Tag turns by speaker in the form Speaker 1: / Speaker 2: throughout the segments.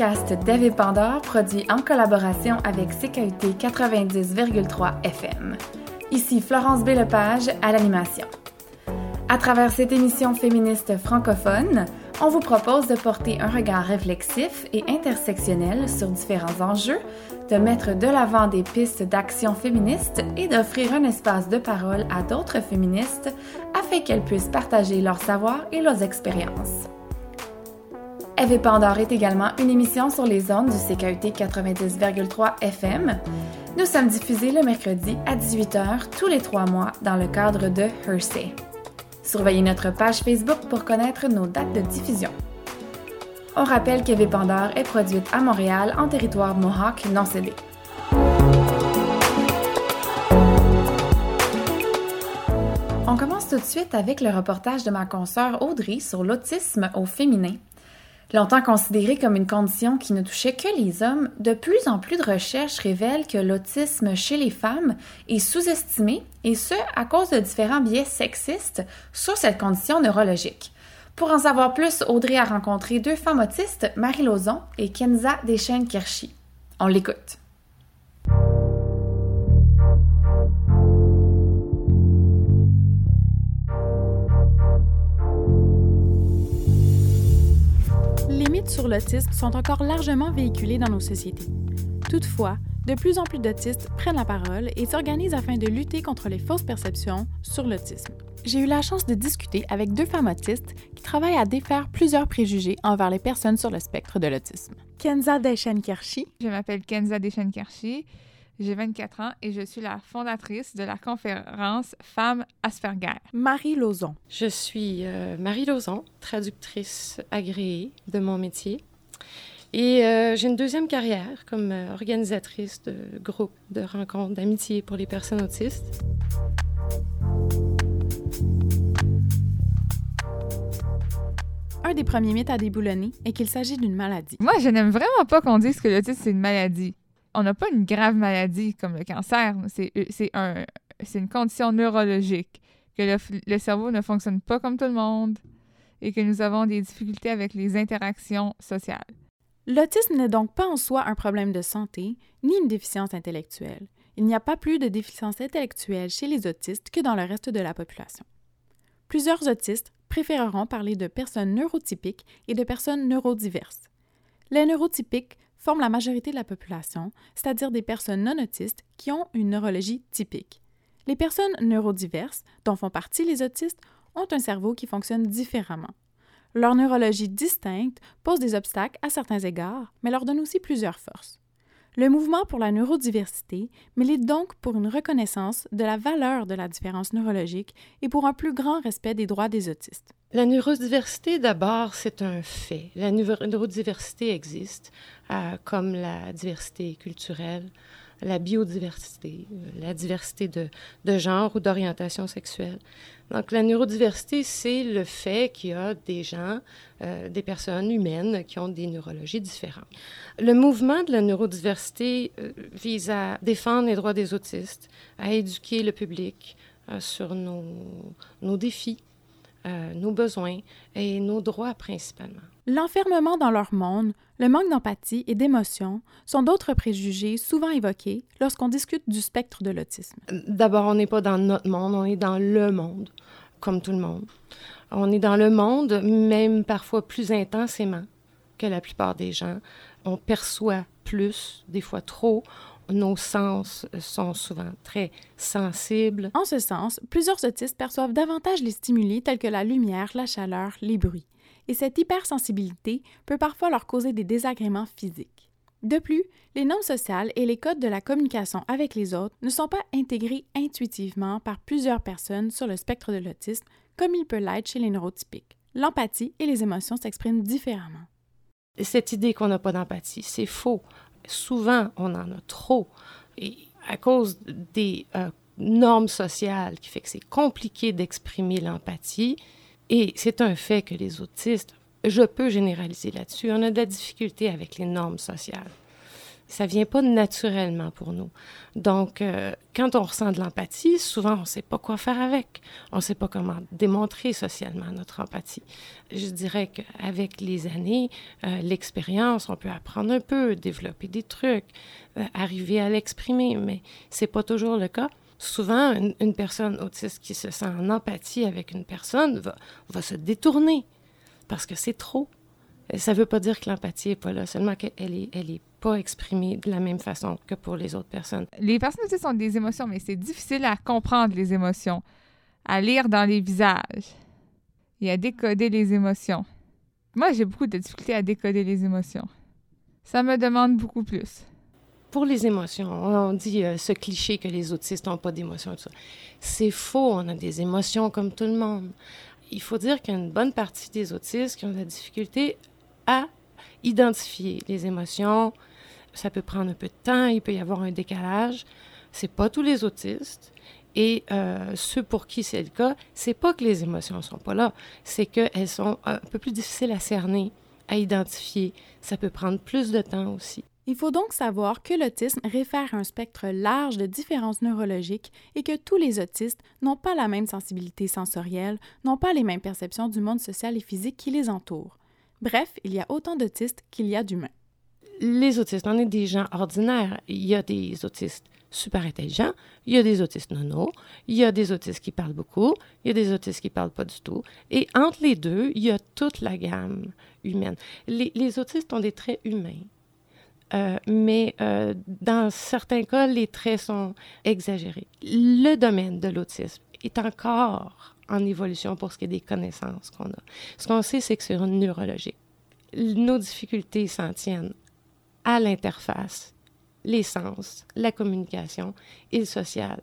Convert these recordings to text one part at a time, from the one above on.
Speaker 1: podcast d'Eve Pandore produit en collaboration avec CKUT 90,3 FM. Ici Florence B. Lepage à l'animation. À travers cette émission féministe francophone, on vous propose de porter un regard réflexif et intersectionnel sur différents enjeux, de mettre de l'avant des pistes d'action féministe et d'offrir un espace de parole à d'autres féministes afin qu'elles puissent partager leur savoir et leurs expériences. Eve et Pandore est également une émission sur les ondes du CKUT 90,3 FM. Nous sommes diffusés le mercredi à 18h tous les trois mois dans le cadre de Hersey. Surveillez notre page Facebook pour connaître nos dates de diffusion. On rappelle qu'Eve Pandore est produite à Montréal en territoire Mohawk non cédé. On commence tout de suite avec le reportage de ma consoeur Audrey sur l'autisme au féminin. Longtemps considéré comme une condition qui ne touchait que les hommes, de plus en plus de recherches révèlent que l'autisme chez les femmes est sous-estimé, et ce, à cause de différents biais sexistes sur cette condition neurologique. Pour en savoir plus, Audrey a rencontré deux femmes autistes, Marie Lauzon et Kenza Deschênes-Kirchi. On l'écoute.
Speaker 2: Mythes sur l'autisme sont encore largement véhiculés dans nos sociétés. Toutefois, de plus en plus d'autistes prennent la parole et s'organisent afin de lutter contre les fausses perceptions sur l'autisme. J'ai eu la chance de discuter avec deux femmes autistes qui travaillent à défaire plusieurs préjugés envers les personnes sur le spectre de l'autisme. Kenza Deschênes-Kershi.
Speaker 3: Je m'appelle Kenza Deschênes-Kershi, j'ai 24 ans et je suis la fondatrice de la conférence Femmes Asperger.
Speaker 2: Marie Lauzon.
Speaker 4: Je suis euh, Marie Lauzon, traductrice agréée de mon métier. Et euh, j'ai une deuxième carrière comme euh, organisatrice de groupes, de rencontres, d'amitié pour les personnes autistes.
Speaker 2: Un des premiers mythes à déboulonner est qu'il s'agit d'une maladie.
Speaker 3: Moi, je n'aime vraiment pas qu'on dise que l'autisme, c'est une maladie. On n'a pas une grave maladie comme le cancer. C'est c'est un, c'est une condition neurologique, que le cerveau ne fonctionne pas comme tout le monde et que nous avons des difficultés avec les interactions sociales.
Speaker 2: L'autisme n'est donc pas en soi un problème de santé ni une déficience intellectuelle. Il n'y a pas plus de déficience intellectuelle chez les autistes que dans le reste de la population. Plusieurs autistes préféreront parler de personnes neurotypiques et de personnes neurodiverses. Les neurotypiques forment la majorité de la population, c'est-à-dire des personnes non autistes qui ont une neurologie typique. Les personnes neurodiverses, dont font partie les autistes, ont un cerveau qui fonctionne différemment. Leur neurologie distincte pose des obstacles à certains égards, mais leur donne aussi plusieurs forces. Le mouvement pour la neurodiversité milite donc pour une reconnaissance de la valeur de la différence neurologique et pour un plus grand respect des droits des autistes.
Speaker 4: La neurodiversité, d'abord, c'est un fait. La neurodiversité existe, euh, comme la diversité culturelle, la biodiversité, euh, la diversité de, genre ou d'orientation sexuelle. Donc, la neurodiversité, c'est le fait qu'il y a des gens, euh, des personnes humaines qui ont des neurologies différentes. Le mouvement de la neurodiversité vise à défendre les droits des autistes, à éduquer le public sur nos, nos défis, euh, nos besoins et nos droits principalement.
Speaker 2: L'enfermement dans leur monde, le manque d'empathie et d'émotion sont d'autres préjugés souvent évoqués lorsqu'on discute du spectre de l'autisme.
Speaker 4: D'abord, on n'est pas dans notre monde, on est dans le monde, comme tout le monde. On est dans le monde, même parfois plus intensément que la plupart des gens. On perçoit plus, des fois trop. Nos sens sont souvent très sensibles.
Speaker 2: En ce sens, plusieurs autistes perçoivent davantage les stimuli tels que la lumière, la chaleur, les bruits. Et cette hypersensibilité peut parfois leur causer des désagréments physiques. De plus, les normes sociales et les codes de la communication avec les autres ne sont pas intégrés intuitivement par plusieurs personnes sur le spectre de l'autisme comme il peut l'être chez les neurotypiques. L'empathie et les émotions s'expriment différemment.
Speaker 4: Cette idée qu'on n'a pas d'empathie, c'est faux. Souvent, on en a trop. Et à cause des euh, normes sociales qui fait que c'est compliqué d'exprimer l'empathie, et c'est un fait que les autistes, je peux généraliser là-dessus, on a de la difficulté avec les normes sociales. Ça vient pas naturellement pour nous. Donc, euh, quand on ressent de l'empathie, souvent, on ne sait pas quoi faire avec. On ne sait pas comment démontrer socialement notre empathie. Je dirais qu'avec les années, euh, l'expérience, on peut apprendre un peu, développer des trucs, euh, arriver à l'exprimer, mais c'est pas toujours le cas. Souvent, une, personne autiste qui se sent en empathie avec une personne va, va se détourner parce que c'est trop. Ça ne veut pas dire que l'empathie n'est pas là, seulement qu'elle est, elle est pas exprimée de la même façon que pour les autres personnes.
Speaker 3: Les personnes autistes ont des émotions, mais c'est difficile à comprendre les émotions, à lire dans les visages et à décoder les émotions. Moi, j'ai beaucoup de difficultés à décoder les émotions. Ça me demande beaucoup plus.
Speaker 4: Pour les émotions, on dit euh, ce cliché que les autistes n'ont pas d'émotions. C'est faux, on a des émotions comme tout le monde. Il faut dire qu'il y a une bonne partie des autistes qui ont de la difficulté à identifier les émotions. Ça peut prendre un peu de temps, il peut y avoir un décalage. C'est pas tous les autistes. Et euh, ceux pour qui c'est le cas, c'est pas que les émotions sont pas là, c'est qu'elles sont un peu plus difficiles à cerner, à identifier. Ça peut prendre plus de temps aussi.
Speaker 2: Il faut donc savoir que l'autisme réfère à un spectre large de différences neurologiques et que tous les autistes n'ont pas la même sensibilité sensorielle, n'ont pas les mêmes perceptions du monde social et physique qui les entoure. Bref, il y a autant d'autistes qu'il y a d'humains.
Speaker 4: Les autistes, on est des gens ordinaires. Il y a des autistes super intelligents, il y a des autistes nono, il y a des autistes qui parlent beaucoup, il y a des autistes qui parlent pas du tout. Et entre les deux, il y a toute la gamme humaine. Les, autistes ont des traits humains. Euh, mais euh, dans certains cas, les traits sont exagérés. Le domaine de l'autisme est encore en évolution pour ce qui est des connaissances qu'on a. Ce qu'on sait, c'est que c'est neurologique. Nos difficultés s'en tiennent à l'interface, les sens, la communication et le social.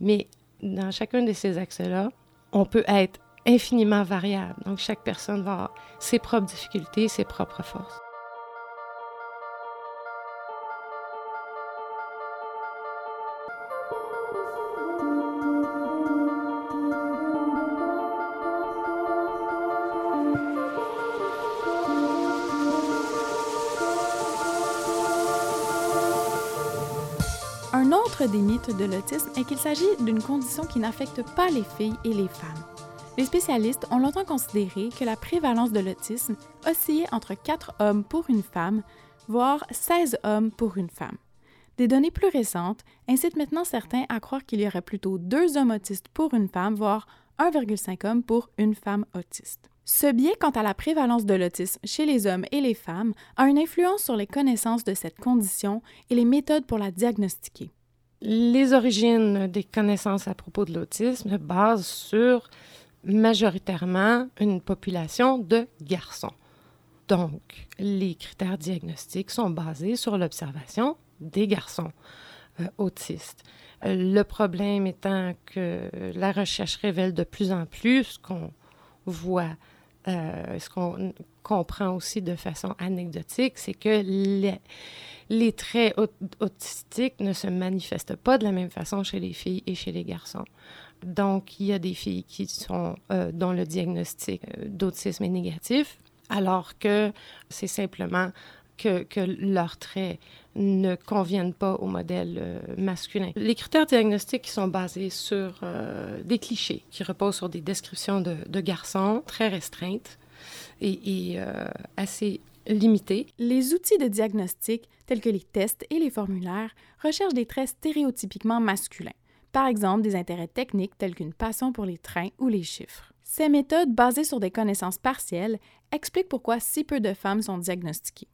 Speaker 4: Mais dans chacun de ces axes-là, on peut être infiniment variable. Donc, chaque personne va avoir ses propres difficultés, ses propres forces.
Speaker 2: Des mythes de l'autisme est qu'il s'agit d'une condition qui n'affecte pas les filles et les femmes. Les spécialistes ont longtemps considéré que la prévalence de l'autisme oscillait entre 4 hommes pour une femme, voire 16 hommes pour une femme. Des données plus récentes incitent maintenant certains à croire qu'il y aurait plutôt 2 hommes autistes pour une femme, voire 1,5 hommes pour une femme autiste. Ce biais quant à la prévalence de l'autisme chez les hommes et les femmes a une influence sur les connaissances de cette condition et les méthodes pour la diagnostiquer.
Speaker 4: Les origines des connaissances à propos de l'autisme basent sur majoritairement une population de garçons. Donc, les critères diagnostiques sont basés sur l'observation des garçons euh, autistes. Le problème étant que la recherche révèle de plus en plus qu'on voit, euh, ce qu'on comprend aussi de façon anecdotique, c'est que les, traits autistiques ne se manifestent pas de la même façon chez les filles et chez les garçons. Donc, il y a des filles qui sont, euh, dont le diagnostic euh, d'autisme est négatif, alors que c'est simplement que, leurs traits ne conviennent pas au modèle euh, masculin. Les critères diagnostiques sont basés sur des clichés qui reposent sur des descriptions de, garçons très restreintes et, et assez limitées.
Speaker 2: Les outils de diagnostic, tels que les tests et les formulaires, recherchent des traits stéréotypiquement masculins, par exemple des intérêts techniques tels qu'une passion pour les trains ou les chiffres. Ces méthodes, basées sur des connaissances partielles, expliquent pourquoi si peu de femmes sont diagnostiquées.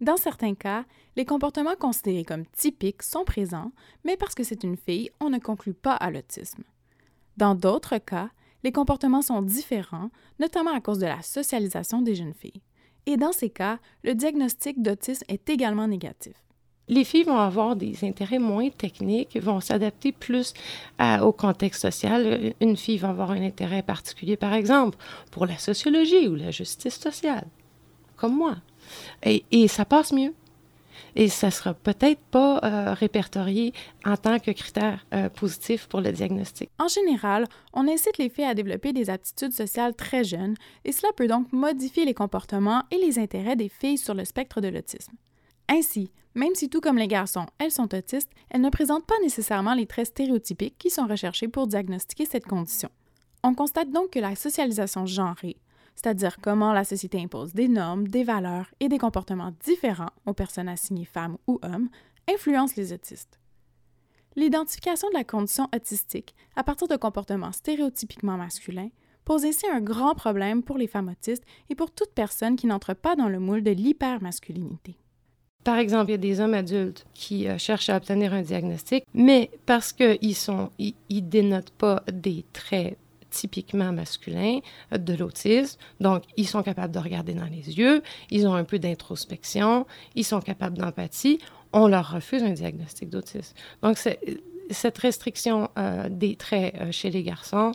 Speaker 2: Dans certains cas, les comportements considérés comme typiques sont présents, mais parce que c'est une fille, on ne conclut pas à l'autisme. Dans d'autres cas, les comportements sont différents, notamment à cause de la socialisation des jeunes filles. Et dans ces cas, le diagnostic d'autisme est également négatif.
Speaker 4: Les filles vont avoir des intérêts moins techniques, vont s'adapter plus au contexte social. Une fille va avoir un intérêt particulier, par exemple, pour la sociologie ou la justice sociale, comme moi. Et ça passe mieux et ça sera peut-être pas euh, répertorié en tant que critère euh, positif pour le diagnostic.
Speaker 2: En général, on incite les filles à développer des aptitudes sociales très jeunes et cela peut donc modifier les comportements et les intérêts des filles sur le spectre de l'autisme. Ainsi, Même si tout comme les garçons, elles sont autistes, elles ne présentent pas nécessairement les traits stéréotypiques qui sont recherchés pour diagnostiquer cette condition. On constate donc que la socialisation genrée, c'est-à-dire comment la société impose des normes, des valeurs et des comportements différents aux personnes assignées femmes ou hommes, influence les autistes. L'identification de la condition autistique à partir de comportements stéréotypiquement masculins pose ainsi un grand problème pour les femmes autistes et pour toute personne qui n'entre pas dans le moule de l'hypermasculinité.
Speaker 4: Par exemple, il y a des hommes adultes qui euh, cherchent à obtenir un diagnostic, mais parce qu'ils sont, ils, dénotent pas des traits typiquement masculins euh, de l'autisme. Donc, ils sont capables de regarder dans les yeux, ils ont un peu d'introspection, ils sont capables d'empathie. On leur refuse un diagnostic d'autisme. Donc, cette restriction euh, des traits chez les garçons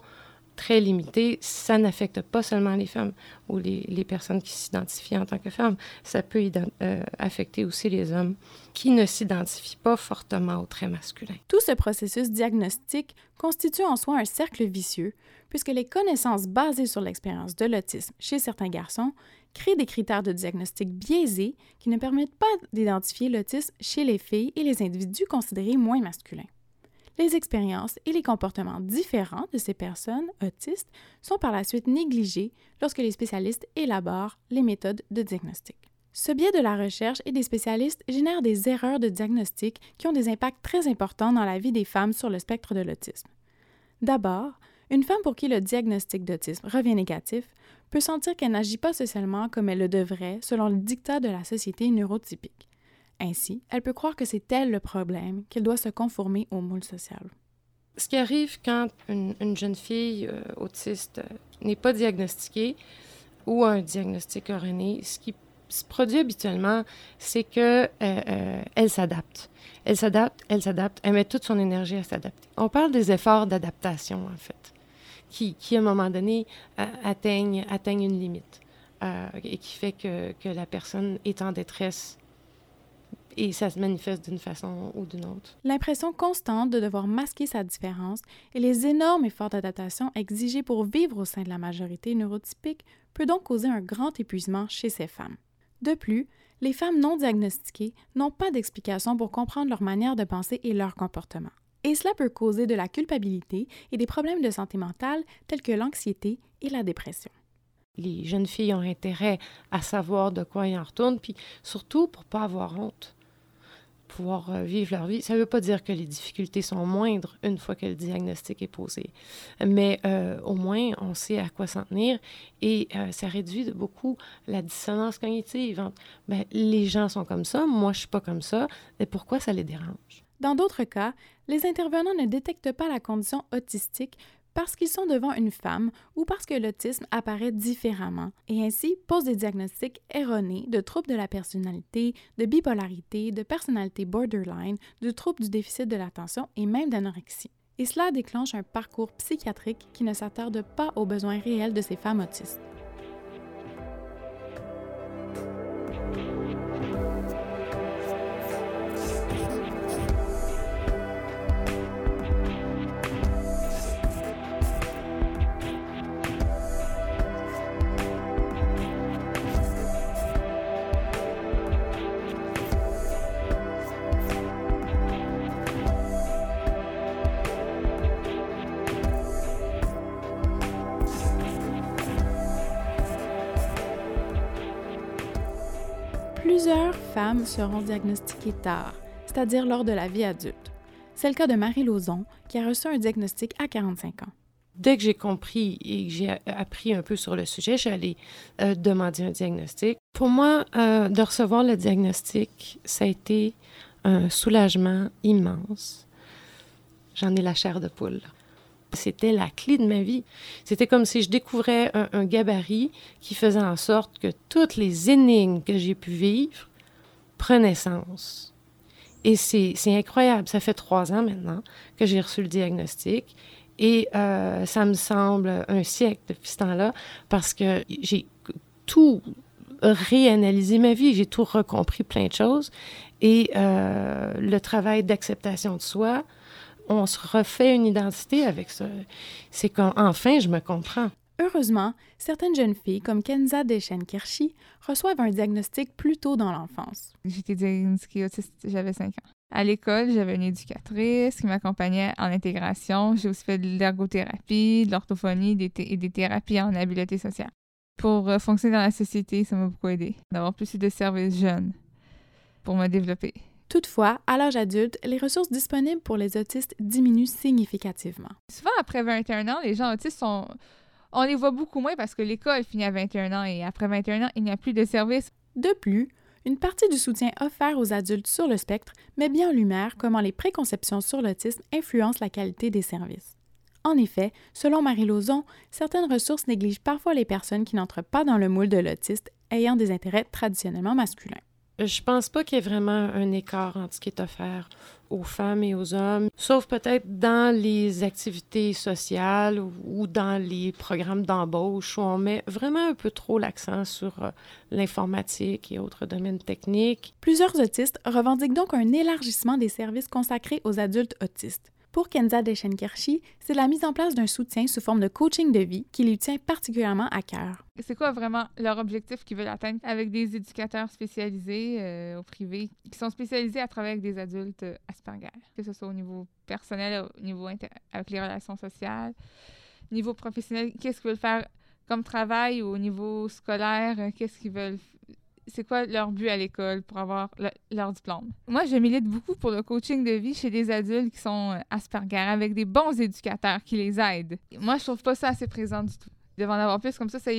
Speaker 4: très limité, ça n'affecte pas seulement les femmes ou les, personnes qui s'identifient en tant que femmes, ça peut euh, affecter aussi les hommes qui ne s'identifient pas fortement aux traits masculins.
Speaker 2: Tout ce processus diagnostique constitue en soi un cercle vicieux, puisque les connaissances basées sur l'expérience de l'autisme chez certains garçons créent des critères de diagnostic biaisés qui ne permettent pas d'identifier l'autisme chez les filles et les individus considérés moins masculins. Les expériences et les comportements différents de ces personnes autistes sont par la suite négligés lorsque les spécialistes élaborent les méthodes de diagnostic. Ce biais de la recherche et des spécialistes génère des erreurs de diagnostic qui ont des impacts très importants dans la vie des femmes sur le spectre de l'autisme. D'abord, une femme pour qui le diagnostic d'autisme revient négatif peut sentir qu'elle n'agit pas socialement comme elle le devrait selon le dictat de la société neurotypique. Ainsi, elle peut croire que c'est elle le problème, qu'elle doit se conformer au moule social.
Speaker 4: Ce qui arrive quand une, jeune fille euh, autiste euh, n'est pas diagnostiquée ou a un diagnostic erroné, ce qui se produit habituellement, c'est que euh, elle s'adapte. Elle s'adapte, elle s'adapte, elle met toute son énergie à s'adapter. On parle des efforts d'adaptation, en fait, qui, qui, à un moment donné, atteignent, une limite et qui fait que la personne est en détresse et ça se manifeste d'une façon ou d'une autre.
Speaker 2: L'impression constante de devoir masquer sa différence et les énormes efforts d'adaptation exigés pour vivre au sein de la majorité neurotypique peut donc causer un grand épuisement chez ces femmes. De plus, les femmes non diagnostiquées n'ont pas d'explication pour comprendre leur manière de penser et leur comportement. Et cela peut causer de la culpabilité et des problèmes de santé mentale tels que l'anxiété et la dépression
Speaker 4: les jeunes filles ont intérêt à savoir de quoi ils en retournent, puis surtout pour pas avoir honte euh, vivre leur vie. Ça ne veut pas dire que les difficultés sont moindres une fois que le diagnostic est posé, mais euh, au moins on sait à quoi s'en tenir et euh, ça réduit de beaucoup la dissonance cognitive. ben, les gens sont comme ça, moi je suis pas comme ça, et pourquoi ça les dérange?
Speaker 2: Dans d'autres cas, les intervenants ne détectent pas la condition autistique parce qu'ils sont devant une femme ou parce que l'autisme apparaît différemment et ainsi pose des diagnostics erronés de troubles de la personnalité, de bipolarité, de personnalité borderline, de troubles du déficit de l'attention et même d'anorexie. Et cela déclenche un parcours psychiatrique qui ne s'attarde pas aux besoins réels de ces femmes autistes. Femmes seront diagnostiquées tard, c'est-à-dire lors de la vie adulte. C'est le cas de Marie Lauzon, qui a reçu un diagnostic à 45 ans.
Speaker 4: Dès que j'ai compris et que j'ai appris un peu sur le sujet, j'allais euh, demander un diagnostic. Pour moi, euh, de recevoir le diagnostic, ça a été un soulagement immense. J'en ai la chair de poule. C'était la clé de ma vie. C'était comme si je découvrais un, gabarit qui faisait en sorte que toutes les énigmes que j'ai pu vivre prenaient sens. Et c'est incroyable. Ça fait trois ans maintenant que j'ai reçu le diagnostic. Et euh, ça me semble un siècle depuis ce temps-là parce que j'ai tout réanalysé ma vie, j'ai tout recompris plein de choses. Et euh, le travail d'acceptation de soi, on se refait une identité avec ça. C'est qu'enfin, je me comprends.
Speaker 2: Heureusement, certaines jeunes filles, comme Kenza Deschenkirchi, reçoivent un diagnostic plus tôt dans l'enfance.
Speaker 3: J'ai été diagnostiquée autiste, j'avais 5 ans. À l'école, j'avais une éducatrice qui m'accompagnait en intégration. J'ai aussi fait de l'ergothérapie, de l'orthophonie et des thérapies en habileté sociale. Pour euh, fonctionner dans la société, ça m'a beaucoup aidé d'avoir plus de services jeunes pour me développer.
Speaker 2: Toutefois, à l'âge adulte, les ressources disponibles pour les autistes diminuent significativement.
Speaker 3: Souvent, après 21 ans, les gens autistes sont on les voit beaucoup moins parce que l'école finit à 21 ans et après 21 ans, il n'y a plus de services.
Speaker 2: De plus, une partie du soutien offert aux adultes sur le spectre met bien en lumière comment les préconceptions sur l'autisme influencent la qualité des services. En effet, selon Marie Lauzon, certaines ressources négligent parfois les personnes qui n'entrent pas dans le moule de l'autiste ayant des intérêts traditionnellement masculins.
Speaker 4: Je pense pas qu'il y ait vraiment un écart entre ce qui est offert aux femmes et aux hommes, sauf peut-être dans les activités sociales ou dans les programmes d'embauche où on met vraiment un peu trop l'accent sur euh, l'informatique et autres domaines techniques.
Speaker 2: Plusieurs autistes revendiquent donc un élargissement des services consacrés aux adultes autistes. Pour Kenza Deschenkirchi, c'est la mise en place d'un soutien sous forme de coaching de vie qui lui tient particulièrement à cœur.
Speaker 3: C'est quoi vraiment leur objectif qu'ils veulent atteindre avec des éducateurs spécialisés euh, au privé qui sont spécialisés à travailler avec des adultes euh, Asperger, que ce soit au niveau personnel, au niveau avec les relations sociales, niveau professionnel, qu'est-ce qu'ils veulent faire comme travail ou au niveau scolaire, euh, qu'est-ce qu'ils veulent c'est quoi leur but à l'école pour avoir leur diplôme? Moi, je milite beaucoup pour le coaching de vie chez des adultes qui sont euh, Asperger, avec des bons éducateurs qui les aident. Moi, je trouve pas ça assez présent du tout. Devant en avoir plus, comme ça, ça,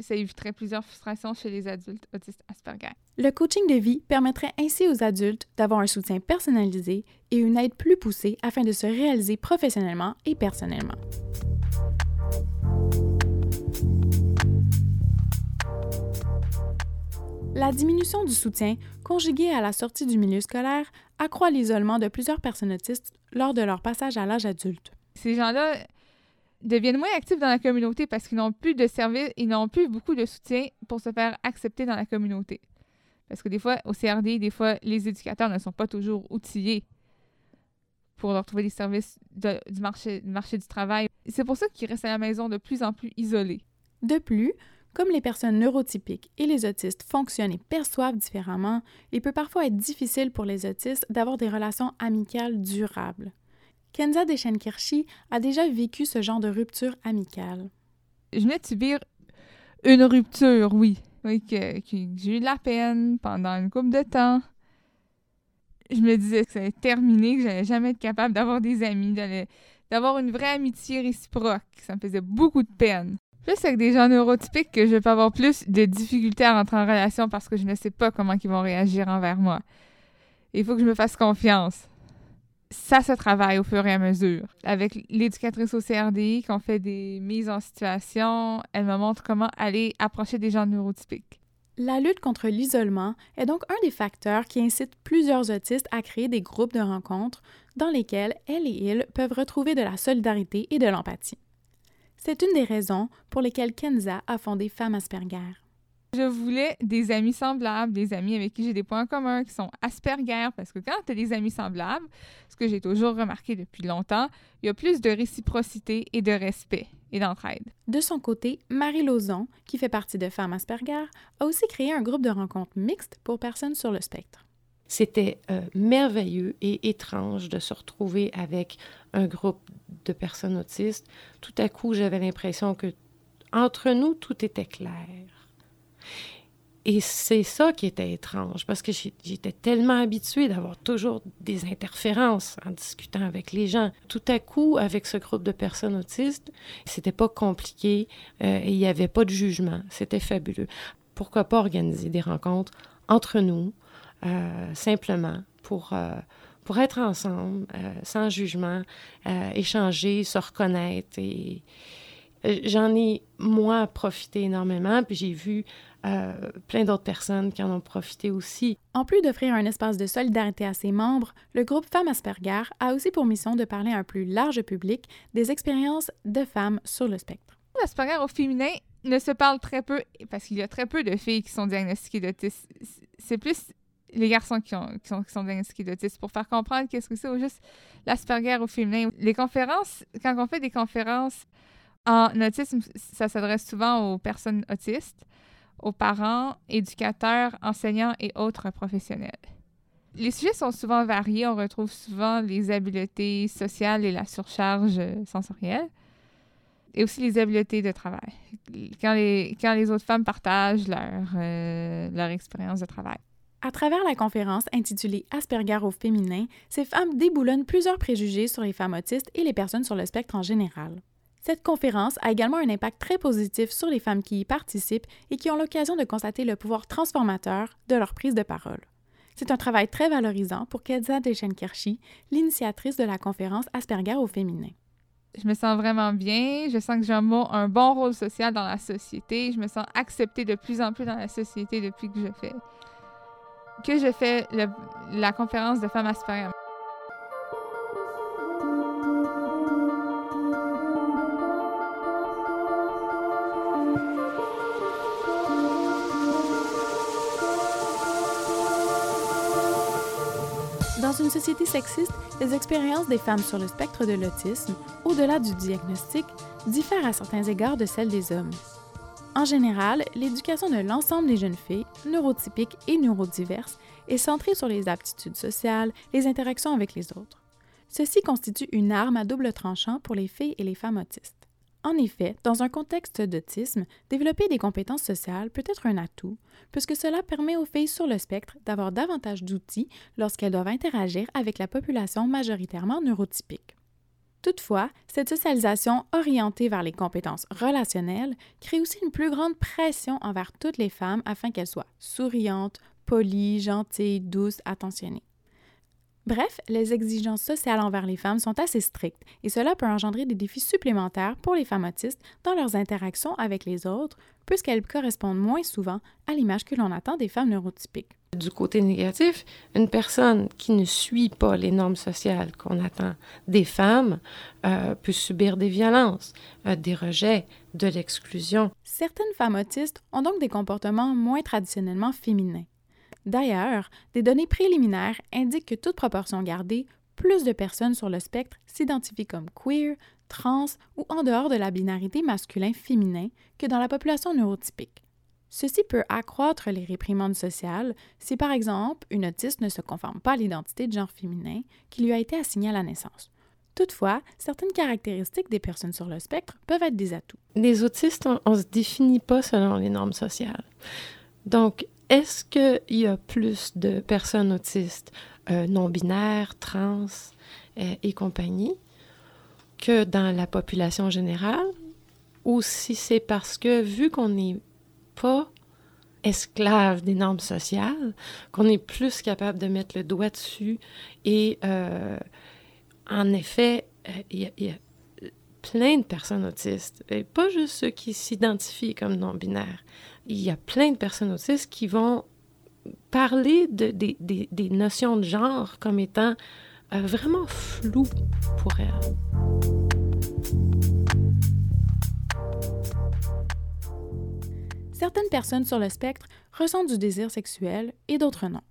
Speaker 3: ça éviterait plusieurs frustrations chez les adultes autistes Asperger.
Speaker 2: Le coaching de vie permettrait ainsi aux adultes d'avoir un soutien personnalisé et une aide plus poussée afin de se réaliser professionnellement et personnellement. La diminution du soutien, conjuguée à la sortie du milieu scolaire, accroît l'isolement de plusieurs personnes autistes lors de leur passage à l'âge adulte.
Speaker 3: Ces gens-là deviennent moins actifs dans la communauté parce qu'ils n'ont plus de services, ils n'ont plus beaucoup de soutien pour se faire accepter dans la communauté. Parce que des fois, au CRD, des fois, les éducateurs ne sont pas toujours outillés pour leur trouver des services du, marché, du marché du travail. C'est pour ça qu'ils restent à la maison de plus en plus isolés.
Speaker 2: De plus, comme les personnes neurotypiques et les autistes fonctionnent et perçoivent différemment, il peut parfois être difficile pour les autistes d'avoir des relations amicales durables. Kenza Deschenkirchi a déjà vécu ce genre de rupture amicale.
Speaker 3: Je venais de subir une rupture, oui. Oui, que, j'ai eu de la peine pendant une couple de temps. Je me disais que ça allait terminer, que j'allais jamais être capable d'avoir des amis, d'avoir une vraie amitié réciproque. Ça me faisait beaucoup de peine. Plus avec des gens neurotypiques que je vais avoir plus de difficultés à rentrer en relation parce que je ne sais pas comment ils vont réagir envers moi. Il faut que je me fasse confiance. Ça se travaille au fur et à mesure. Avec l'éducatrice au CRDI, qu'on fait des mises en situation, elle me montre comment aller approcher des gens neurotypiques.
Speaker 2: La lutte contre l'isolement est donc un des facteurs qui incite plusieurs autistes à créer des groupes de rencontres dans lesquels elles et ils peuvent retrouver de la solidarité et de l'empathie. C'est une des raisons pour lesquelles Kenza a fondé Femmes Asperger.
Speaker 3: Je voulais des amis semblables, des amis avec qui j'ai des points communs, qui sont Asperger, parce que quand tu as des amis semblables, ce que j'ai toujours remarqué depuis longtemps, il y a plus de réciprocité et de respect et d'entraide.
Speaker 2: De son côté, Marie Lauzon, qui fait partie de Femmes Asperger, a aussi créé un groupe de rencontres mixtes pour personnes sur le spectre.
Speaker 4: C'était euh, merveilleux et étrange de se retrouver avec un groupe de personnes autistes. Tout à coup, j'avais l'impression que entre nous, tout était clair. Et c'est ça qui était étrange, parce que j'étais tellement habituée d'avoir toujours des interférences en discutant avec les gens. Tout à coup, avec ce groupe de personnes autistes, c'était pas compliqué euh, et il n'y avait pas de jugement. C'était fabuleux. Pourquoi pas organiser des rencontres entre nous, simplement pour, euh, pour être ensemble, euh, sans jugement, échanger, se reconnaître. Et j'en ai, moi, profité énormément, puis j'ai vu plein d'autres personnes qui en ont profité aussi.
Speaker 2: En plus d'offrir un espace de solidarité à ses membres, le groupe Femmes Asperger a aussi pour mission de parler à un plus large public des expériences de femmes sur le spectre.
Speaker 3: Asperger au féminin ne se parle très peu parce qu'il y a très peu de filles qui sont diagnostiquées d'autisme. C'est plus les garçons qui, ont, qui, sont, qui sont diagnostiqués d'autisme pour faire comprendre qu'est-ce que c'est ou juste l'Asperger au féminin. Les conférences, quand on fait des conférences En autisme, ça s'adresse souvent aux personnes autistes, aux parents, éducateurs, enseignants et autres professionnels. Les sujets sont souvent variés. On retrouve souvent les habiletés sociales et la surcharge sensorielle et aussi les habiletés de travail, quand les, autres femmes partagent leur, euh, leur expérience de travail.
Speaker 2: À travers la conférence intitulée Asperger au féminin, ces femmes déboulonnent plusieurs préjugés sur les femmes autistes et les personnes sur le spectre en général. Cette conférence a également un impact très positif sur les femmes qui y participent et qui ont l'occasion de constater le pouvoir transformateur de leur prise de parole. C'est un travail très valorisant pour Kedza Deschenkirchi, l'initiatrice de la conférence Asperger au féminin
Speaker 3: je me sens vraiment bien, je sens que j'ai un, bon rôle social dans la société, je me sens acceptée de plus en plus dans la société depuis que je fais que je fais la conférence de femmes Asperger.
Speaker 2: Dans une société sexiste, les expériences des femmes sur le spectre de l'autisme, au-delà du diagnostic, diffèrent à certains égards de celles des hommes. En général, l'éducation de l'ensemble des jeunes filles, neurotypiques et neurodiverses, est centrée sur les aptitudes sociales, les interactions avec les autres. Ceci constitue une arme à double tranchant pour les filles et les femmes autistes. En effet, dans un contexte d'autisme, développer des compétences sociales peut être un atout, puisque cela permet aux filles sur le spectre d'avoir davantage d'outils lorsqu'elles doivent interagir avec la population majoritairement neurotypique. Toutefois, cette socialisation orientée vers les compétences relationnelles crée aussi une plus grande pression envers toutes les femmes afin qu'elles soient souriantes, polies, gentilles, douces, attentionnées. Bref, les exigences sociales envers les femmes sont assez strictes et cela peut engendrer des défis supplémentaires pour les femmes autistes dans leurs interactions avec les autres, puisqu'elles correspondent moins souvent à l'image que l'on attend des femmes neurotypiques.
Speaker 4: Du côté négatif, une personne qui ne suit pas les normes sociales qu'on attend des femmes euh, peut subir des violences, euh, des rejets, de l'exclusion.
Speaker 2: Certaines femmes autistes ont donc des comportements moins traditionnellement féminins. D'ailleurs, des données préliminaires indiquent que toute proportion gardée, plus de personnes sur le spectre s'identifient comme queer, trans ou en dehors de la binarité masculin-féminin que dans la population neurotypique. Ceci peut accroître les réprimandes sociales si, par exemple, une autiste ne se conforme pas à l'identité de genre féminin qui lui a été assignée à la naissance. Toutefois, certaines caractéristiques des personnes sur le spectre peuvent être des atouts.
Speaker 4: Les autistes, on ne se définit pas selon les normes sociales. Donc, est-ce qu'il y a plus de personnes autistes euh, non-binaires, trans euh, et compagnie que dans la population générale? Ou si c'est parce que, vu qu'on n'est pas esclave des normes sociales, qu'on est plus capable de mettre le doigt dessus et, euh, en effet, plein de personnes autistes, et pas juste ceux qui s'identifient comme non-binaires. Il y a plein de personnes autistes qui vont parler de, des notions de genre comme étant euh, vraiment floues pour elles.
Speaker 2: Certaines personnes sur le spectre ressentent du désir sexuel et d'autres non.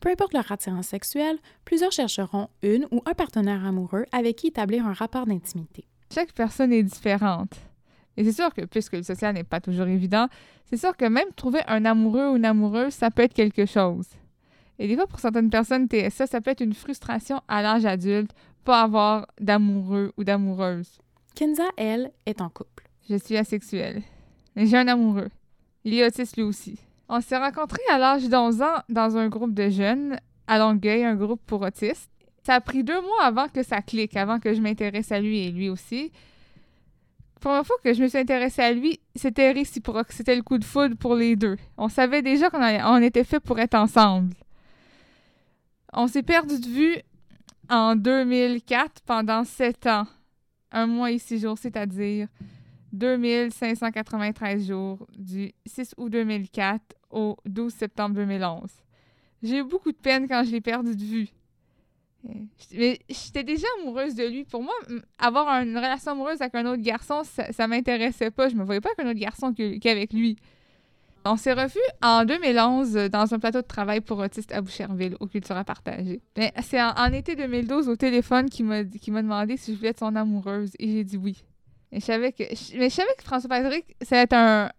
Speaker 2: Peu importe leur attirance sexuelle, plusieurs chercheront une ou un partenaire amoureux avec qui établir un rapport d'intimité.
Speaker 3: Chaque personne est différente. Et c'est sûr que, puisque le social n'est pas toujours évident, c'est sûr que même trouver un amoureux ou une amoureuse, ça peut être quelque chose. Et des fois, pour certaines personnes TSA, ça peut être une frustration à l'âge adulte, pas avoir d'amoureux ou d'amoureuse.
Speaker 2: Kenza, elle, est en couple.
Speaker 3: Je suis asexuelle. Mais j'ai un amoureux. Il est autiste lui aussi. On s'est rencontrés à l'âge d'11 ans dans un groupe de jeunes à Longueuil, un groupe pour autistes. Ça a pris deux mois avant que ça clique, avant que je m'intéresse à lui et lui aussi. La première fois que je me suis intéressée à lui, c'était réciproque. C'était le coup de foudre pour les deux. On savait déjà qu'on était fait pour être ensemble. On s'est perdu de vue en 2004 pendant sept ans. Un mois et six jours, c'est-à-dire 2593 jours du 6 août 2004 au 12 septembre 2011. J'ai eu beaucoup de peine quand je l'ai perdu de vue. Mais j'étais déjà amoureuse de lui. Pour moi, avoir une relation amoureuse avec un autre garçon, ça, ça m'intéressait pas. Je me voyais pas avec un autre garçon qu'avec lui. On s'est revu en 2011 dans un plateau de travail pour autistes à Boucherville, au Cultura Partagé. C'est en, été 2012 au téléphone qu'il m'a demandé si je voulais être son amoureuse et j'ai dit oui. Et que, mais je savais que François Patrick, ça un,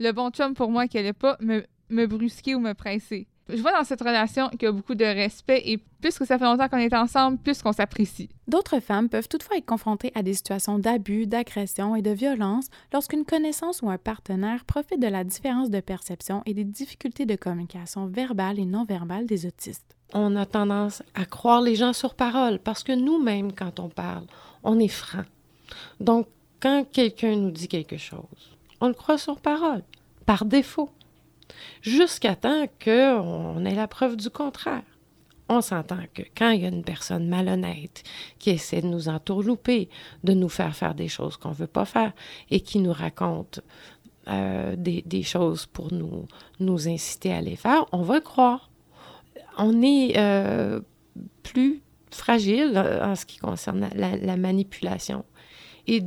Speaker 3: le bon chum pour moi qui allait pas me brusquer ou me presser. Je vois dans cette relation qu'il y a beaucoup de respect et plus que ça fait longtemps qu'on est ensemble, plus qu'on s'apprécie.
Speaker 2: D'autres femmes peuvent toutefois être confrontées à des situations d'abus, d'agression et de violence lorsqu'une connaissance ou un partenaire profite de la différence de perception et des difficultés de communication verbale et non verbale des autistes.
Speaker 4: On a tendance à croire les gens sur parole parce que nous-mêmes, quand on parle, on est franc. Donc, quand quelqu'un nous dit quelque chose, on le croit sur parole, par défaut jusqu'à temps qu'on ait la preuve du contraire. On s'entend que quand il y a une personne malhonnête qui essaie de nous entourlouper, de nous faire faire des choses qu'on ne veut pas faire et qui nous raconte euh, des, choses pour nous, inciter à les faire, on va croire. On est euh, plus fragile en ce qui concerne la, la manipulation et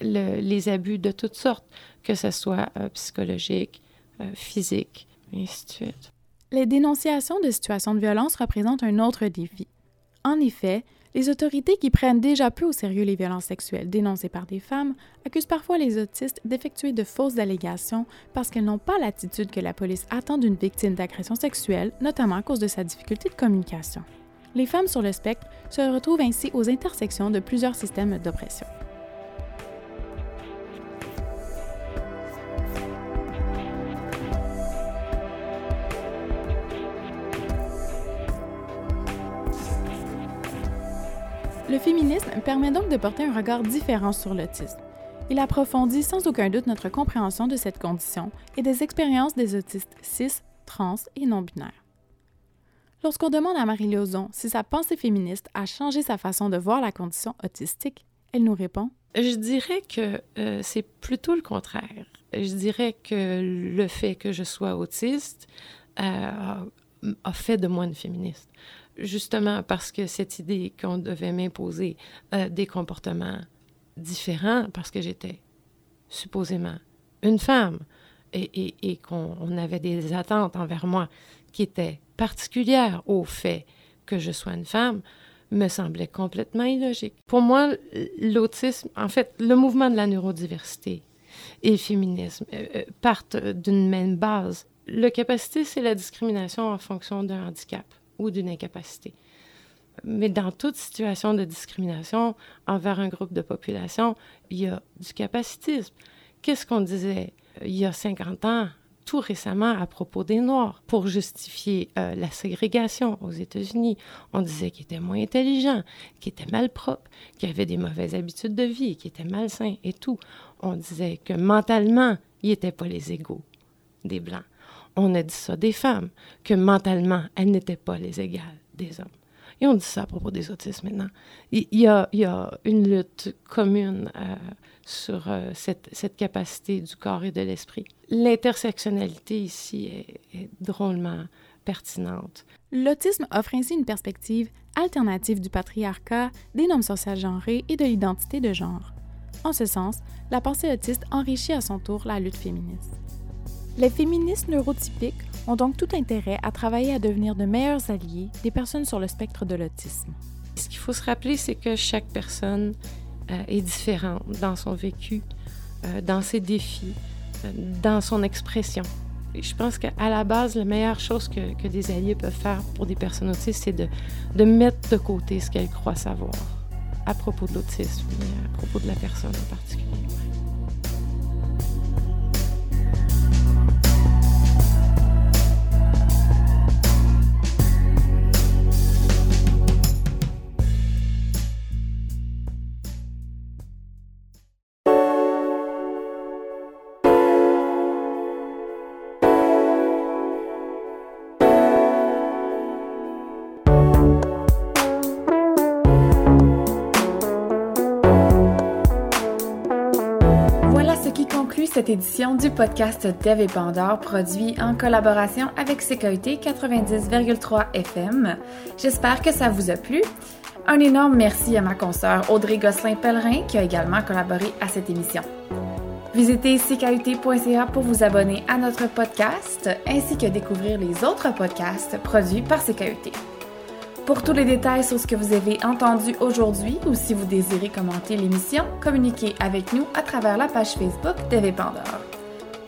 Speaker 4: le, les abus de toutes sortes, que ce soit euh, psychologique, euh, physique, et ainsi de suite.
Speaker 2: Les dénonciations de situations de violence représentent un autre défi. En effet, les autorités qui prennent déjà peu au sérieux les violences sexuelles dénoncées par des femmes accusent parfois les autistes d'effectuer de fausses allégations parce qu'elles n'ont pas l'attitude que la police attend d'une victime d'agression sexuelle, notamment à cause de sa difficulté de communication. Les femmes sur le spectre se retrouvent ainsi aux intersections de plusieurs systèmes d'oppression. Le féminisme permet donc de porter un regard différent sur l'autisme. Il approfondit sans aucun doute notre compréhension de cette condition et des expériences des autistes cis, trans et non-binaires. Lorsqu'on demande à Marie Lauzon si sa pensée féministe a changé sa façon de voir la condition autistique, elle nous répond
Speaker 4: Je dirais que euh, c'est plutôt le contraire. Je dirais que le fait que je sois autiste euh, a fait de moi une féministe justement parce que cette idée qu'on devait m'imposer euh, des comportements différents parce que j'étais supposément une femme et, et, qu'on avait des attentes envers moi qui étaient particulières au fait que je sois une femme, me semblait complètement illogique. Pour moi, l'autisme, en fait, le mouvement de la neurodiversité et le féminisme euh, euh partent d'une même base. Le capacité, c'est la discrimination en fonction d'un handicap d'une incapacité. Mais dans toute situation de discrimination envers un groupe de population, il y a du capacitisme. Qu'est-ce qu'on disait euh, il y a 50 ans, tout récemment, à propos des Noirs, pour justifier euh, la ségrégation aux États-Unis? On disait qu'ils étaient moins intelligents, qu'ils étaient malpropres, qu'ils avaient des mauvaises habitudes de vie, qu'ils étaient malsains et tout. On disait que mentalement, ils n'étaient pas les égaux des Blancs on a dit ça des femmes, que mentalement, elles n'étaient pas les égales des hommes. Et on dit ça à propos des autistes maintenant. Il y a, y a une lutte commune euh, sur euh, cette, cette, capacité du corps et de l'esprit. L'intersectionnalité ici est, est drôlement pertinente.
Speaker 2: L'autisme offre ainsi une perspective alternative du patriarcat, des normes sociales genrées et de l'identité de genre. En ce sens, la pensée autiste enrichit à son tour la lutte féministe. Les féministes neurotypiques ont donc tout intérêt à travailler à devenir de meilleurs alliés des personnes sur le spectre de l'autisme.
Speaker 4: Ce qu'il faut se rappeler, c'est que chaque personne euh, est différente dans son vécu, euh, dans ses défis, euh, dans son expression. Et je pense qu'à la base, la meilleure chose que, des alliés peuvent faire pour des personnes autistes, c'est de, de mettre de côté ce qu'elles croient savoir à propos de l'autisme, à propos de la personne en particulier.
Speaker 1: Cette édition du podcast Dev et Pandore produit en collaboration avec Sécurité 90,3 FM. J'espère que ça vous a plu. Un énorme merci à ma consoeur Audrey Gosselin-Pellerin qui a également collaboré à cette émission. Visitez ckuT.ca pour vous abonner à notre podcast ainsi que découvrir les autres podcasts produits par CKUT. Pour tous les détails sur ce que vous avez entendu aujourd'hui ou si vous désirez commenter l'émission, communiquez avec nous à travers la page Facebook d'Eve Pandore.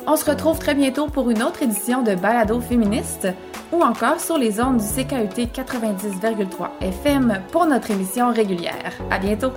Speaker 1: On se retrouve très bientôt pour une autre édition de Balado féministe ou encore sur les ondes du CKUT 90,3 FM pour notre émission régulière. À bientôt!